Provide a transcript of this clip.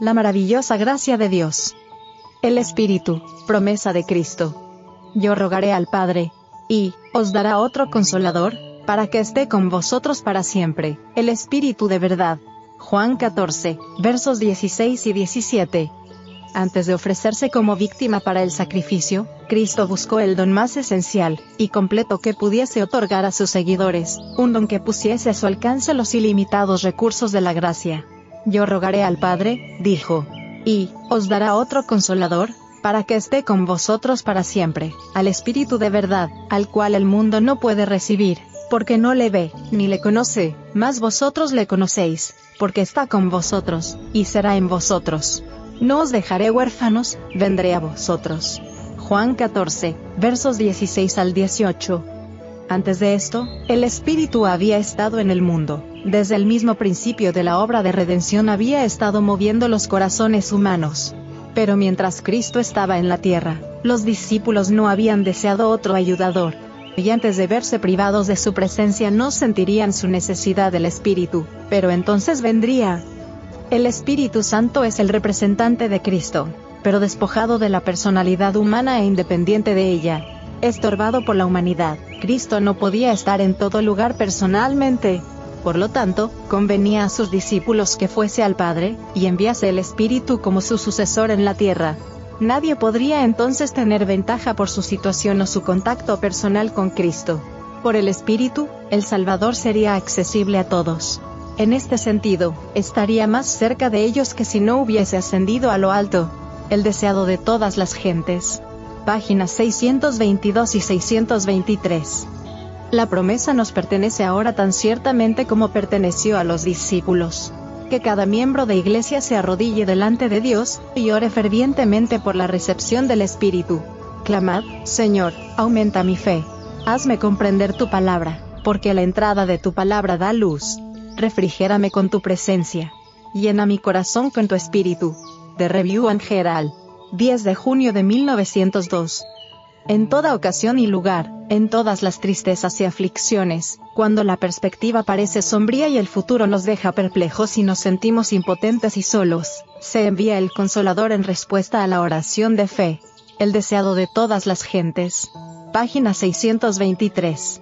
La maravillosa gracia de Dios. El Espíritu, promesa de Cristo. Yo rogaré al Padre, y, os dará otro consolador, para que esté con vosotros para siempre, el Espíritu de verdad. Juan 14, versos 16 y 17. Antes de ofrecerse como víctima para el sacrificio, Cristo buscó el don más esencial y completo que pudiese otorgar a sus seguidores, un don que pusiese a su alcance los ilimitados recursos de la gracia. Yo rogaré al Padre, dijo, y, os dará otro consolador, para que esté con vosotros para siempre, al Espíritu de verdad, al cual el mundo no puede recibir, porque no le ve, ni le conoce, mas vosotros le conocéis, porque está con vosotros, y será en vosotros. No os dejaré huérfanos, vendré a vosotros. Juan 14, versos 16 al 18. Antes de esto, el Espíritu había estado en el mundo. Desde el mismo principio de la obra de redención había estado moviendo los corazones humanos. Pero mientras Cristo estaba en la tierra, los discípulos no habían deseado otro ayudador. Y antes de verse privados de su presencia no sentirían su necesidad del Espíritu, pero entonces vendría, el Espíritu Santo es el representante de Cristo, pero despojado de la personalidad humana e independiente de ella. Estorbado por la humanidad, Cristo no podía estar en todo lugar personalmente. Por lo tanto, convenía a sus discípulos que fuese al Padre, y enviase el Espíritu como su sucesor en la tierra. Nadie podría entonces tener ventaja por su situación o su contacto personal con Cristo. Por el Espíritu, el Salvador sería accesible a todos. En este sentido, estaría más cerca de ellos que si no hubiese ascendido a lo alto, el deseado de todas las gentes. Páginas 622 y 623. La promesa nos pertenece ahora tan ciertamente como perteneció a los discípulos. Que cada miembro de iglesia se arrodille delante de Dios, y ore fervientemente por la recepción del Espíritu. Clamad, Señor, aumenta mi fe. Hazme comprender tu palabra, porque la entrada de tu palabra da luz refrigérame con tu presencia. Llena mi corazón con tu espíritu. De Review and Herald. 10 de junio de 1902. En toda ocasión y lugar, en todas las tristezas y aflicciones, cuando la perspectiva parece sombría y el futuro nos deja perplejos y nos sentimos impotentes y solos, se envía el consolador en respuesta a la oración de fe, el deseado de todas las gentes. Página 623.